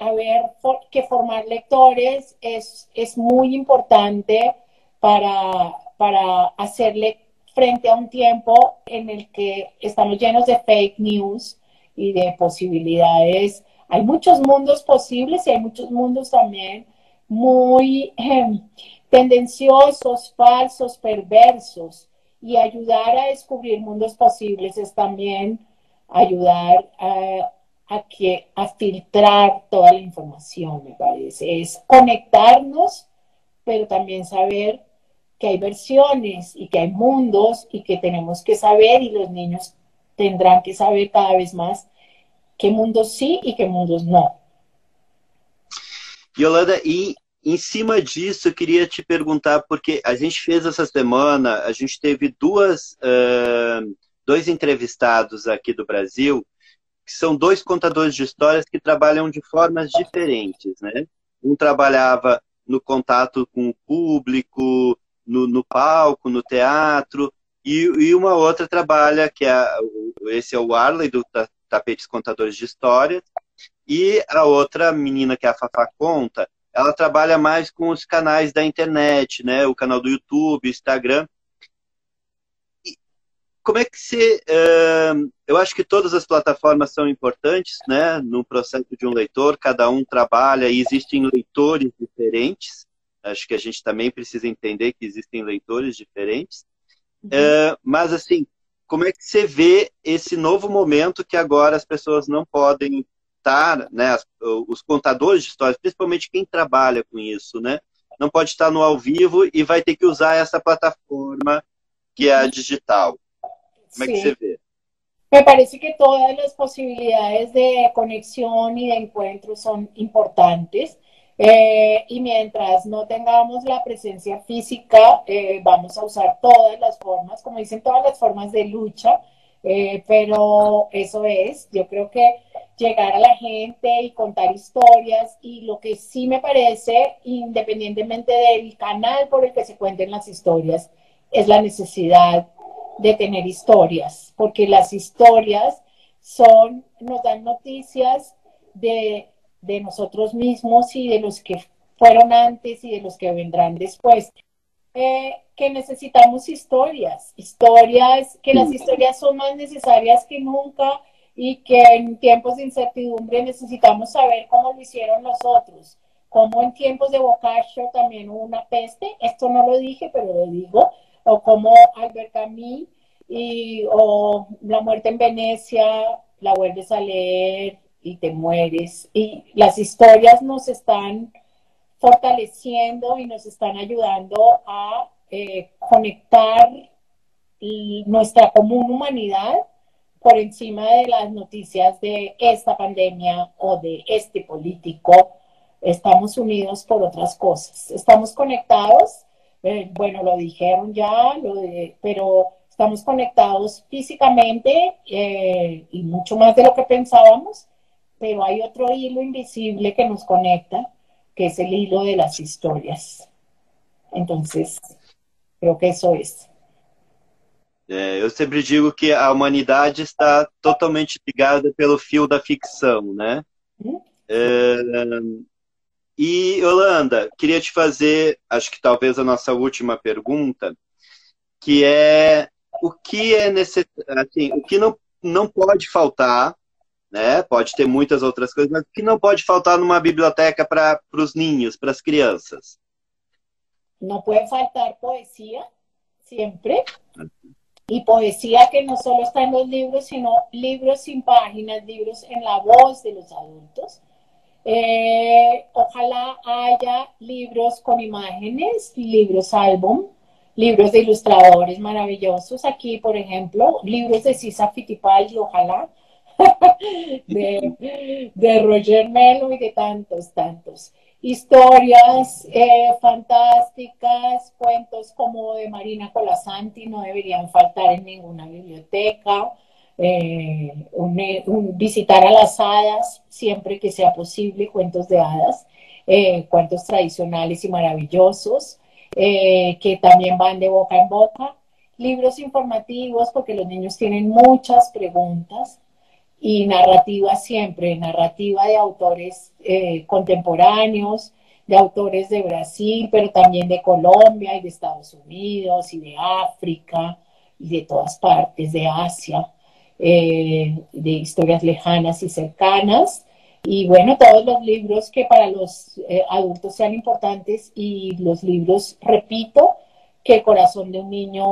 a ver, que formar lectores es, es muy importante para, para hacerle frente a un tiempo en el que estamos llenos de fake news y de posibilidades. Hay muchos mundos posibles y hay muchos mundos también muy em, tendenciosos, falsos, perversos. Y ayudar a descubrir mundos posibles es también ayudar a, que, a filtrar toda la información, me parece. Es conectarnos, pero también saber que hay versiones y que hay mundos y que tenemos que saber y los niños tendrán que saber cada vez más qué mundos sí e que mundos não. Yolanda, e em cima disso eu queria te perguntar, porque a gente fez essa semana, a gente teve duas, uh, dois entrevistados aqui do Brasil, que são dois contadores de histórias que trabalham de formas diferentes, né? Um trabalhava no contato com o público, no, no palco, no teatro, e, e uma outra trabalha, que é esse é o Arley, do Tapetes Contadores de Histórias, e a outra menina, que é a Fafá Conta, ela trabalha mais com os canais da internet, né? O canal do YouTube, Instagram. E como é que você. Uh, eu acho que todas as plataformas são importantes, né? No processo de um leitor, cada um trabalha e existem leitores diferentes. Acho que a gente também precisa entender que existem leitores diferentes. Uhum. Uh, mas, assim, como é que você vê esse novo momento que agora as pessoas não podem estar, né, os contadores de histórias, principalmente quem trabalha com isso, né, não pode estar no ao vivo e vai ter que usar essa plataforma que é a digital. Como é que você vê? Me parece que todas as possibilidades de conexão e de encontro são importantes. Eh, y mientras no tengamos la presencia física, eh, vamos a usar todas las formas, como dicen, todas las formas de lucha, eh, pero eso es, yo creo que llegar a la gente y contar historias y lo que sí me parece, independientemente del canal por el que se cuenten las historias, es la necesidad de tener historias, porque las historias son, nos dan noticias de, de nosotros mismos y de los que fueron antes y de los que vendrán después. Eh, que necesitamos historias, historias, que las historias son más necesarias que nunca y que en tiempos de incertidumbre necesitamos saber cómo lo hicieron los otros, como en tiempos de Boccaccio también hubo una peste, esto no lo dije, pero lo digo, o como Albert Camus y, o La muerte en Venecia, la vuelves a leer y te mueres. Y las historias nos están fortaleciendo y nos están ayudando a eh, conectar nuestra común humanidad por encima de las noticias de esta pandemia o de este político. Estamos unidos por otras cosas. Estamos conectados, eh, bueno, lo dijeron ya, lo de, pero estamos conectados físicamente eh, y mucho más de lo que pensábamos, pero hay otro hilo invisible que nos conecta que es el hilo de las historias. Entonces, creo que eso es. É, eu sempre digo que a humanidade está totalmente ligada pelo fio da ficção, né? Hum? É, e, Yolanda, queria te fazer, acho que talvez a nossa última pergunta, que é o que é necessário, assim, o que não, não pode faltar né? Pode ter muitas outras coisas, que não pode faltar numa biblioteca para os ninhos, para as crianças? Não pode faltar poesia, sempre. E poesia que não só está nos livros, sino livros sem páginas, livros em la voz de los adultos. Eh, ojalá haya libros con imágenes, libros álbum, libros de ilustradores maravillosos. Aquí, por ejemplo, libros de Cisa Fittipaldi, ojalá de, Roger Melo y de tantos, tantos. Historias eh, fantásticas, cuentos como de Marina Colasanti no deberían faltar en ninguna biblioteca. Eh, un, visitar a las hadas siempre que sea posible, cuentos de hadas, eh, cuentos tradicionales y maravillosos, que también van de boca en boca. Libros informativos, porque los niños tienen muchas preguntas y narrativa siempre, narrativa de autores eh, contemporáneos, de autores de Brasil, pero también de Colombia y de Estados Unidos y de África y de todas partes, de Asia, eh, de historias lejanas y cercanas. Y bueno, todos los libros que para los eh, adultos sean importantes y los libros, repito, que el corazón de un niño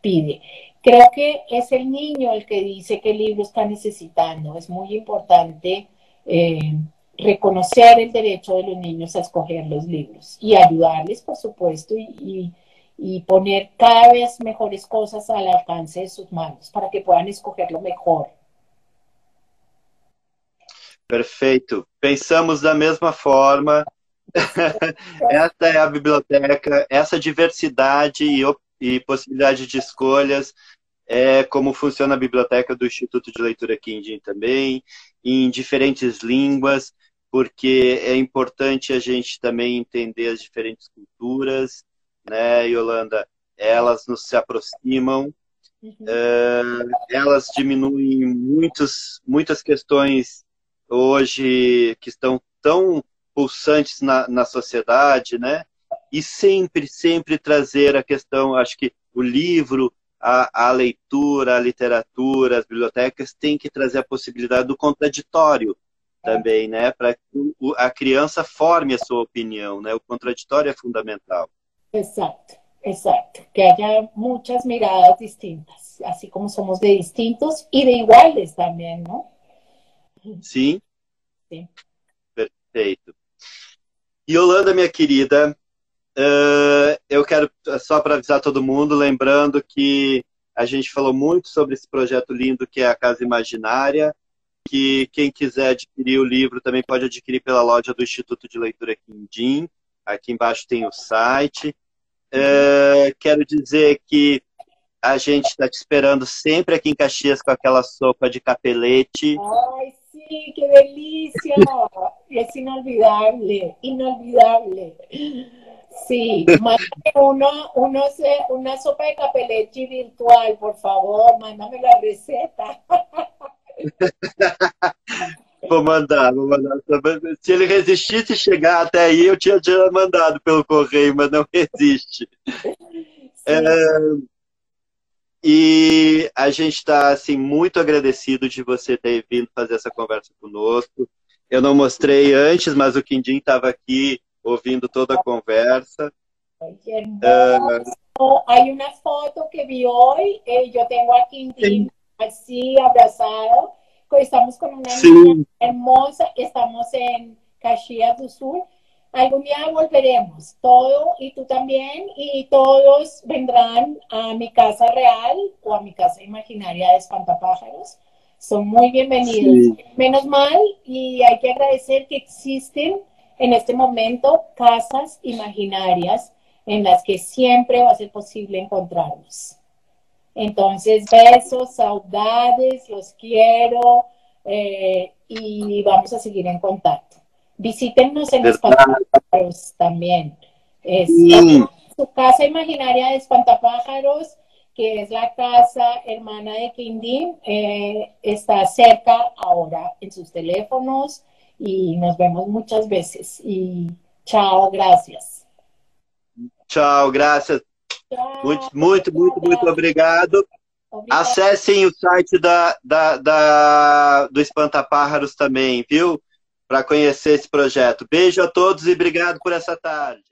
pide. Creo que es el niño el que dice qué libro está necesitando. Es muy importante eh, reconocer el derecho de los niños a escoger los libros y ayudarles, por supuesto, y, poner cada vez mejores cosas al alcance de sus manos para que puedan escoger lo mejor. Perfeito. Pensamos da mesma forma. essa é a biblioteca, essa diversidade e e possibilidade de escolhas, é como funciona a biblioteca do Instituto de Leitura Kindin também, em diferentes línguas, porque é importante a gente também entender as diferentes culturas, né, Yolanda? elas nos se aproximam, uhum. uh, elas diminuem muitos, muitas questões hoje que estão tão pulsantes na, na sociedade, né? E sempre, sempre trazer a questão, acho que o livro, a, a leitura, a literatura, as bibliotecas têm que trazer a possibilidade do contraditório também, né? Para que a criança forme a sua opinião, né? O contraditório é fundamental. Exato, exato. Que haya muchas miradas distintas, así como somos de distintos y de iguales también, ¿no? Sim. Sim. Perfeito. E Holanda, minha querida, uh, eu quero, só para avisar todo mundo, lembrando que a gente falou muito sobre esse projeto lindo que é a Casa Imaginária, que quem quiser adquirir o livro também pode adquirir pela loja do Instituto de Leitura Quindim. Aqui embaixo tem o site. Uh, quero dizer que a gente está te esperando sempre aqui em Caxias com aquela sopa de capelete. Ai, sim, que delícia! es inolvidable, inolvidable. Sí, uno, uno una sopa de capelletti virtual, por favor, mándame la receta. Vou mandar, vou mandar. Se ele resistisse chegar até aí, eu tinha, tinha mandado pelo correio, mas não resiste. É, e a gente está assim, muito agradecido de você ter vindo fazer essa conversa conosco. Eu não mostrei antes, mas o Quindim estava aqui ouvindo toda a conversa. Uh, Hay una foto que vi hoy, eh, yo tengo a Quintín así abrazado, estamos con una sí. niña hermosa, estamos en Caxias do Sul. Algún día volveremos, todo y tú también, y todos vendrán a mi casa real o a mi casa imaginaria de espantapájaros son muy bienvenidos. Menos mal, y hay que agradecer que existen en este momento casas imaginarias en las que siempre va a ser posible encontrarnos. Entonces, besos, saudades, los quiero eh, y vamos a seguir en contacto. Visítenos en Espantapájaros también. Es su casa imaginaria de Espantapájaros que es la casa hermana de Quindín, eh, está cerca ahora en sus teléfonos y nos vemos muchas veces. Y chao, gracias. Tchau, graças. Tchau, muito, muito, muito, muito obrigado. obrigado. Acessem o site da, da, da, do Espantapájaros também, viu? Para conhecer esse projeto. Beijo a todos e obrigado por essa tarde.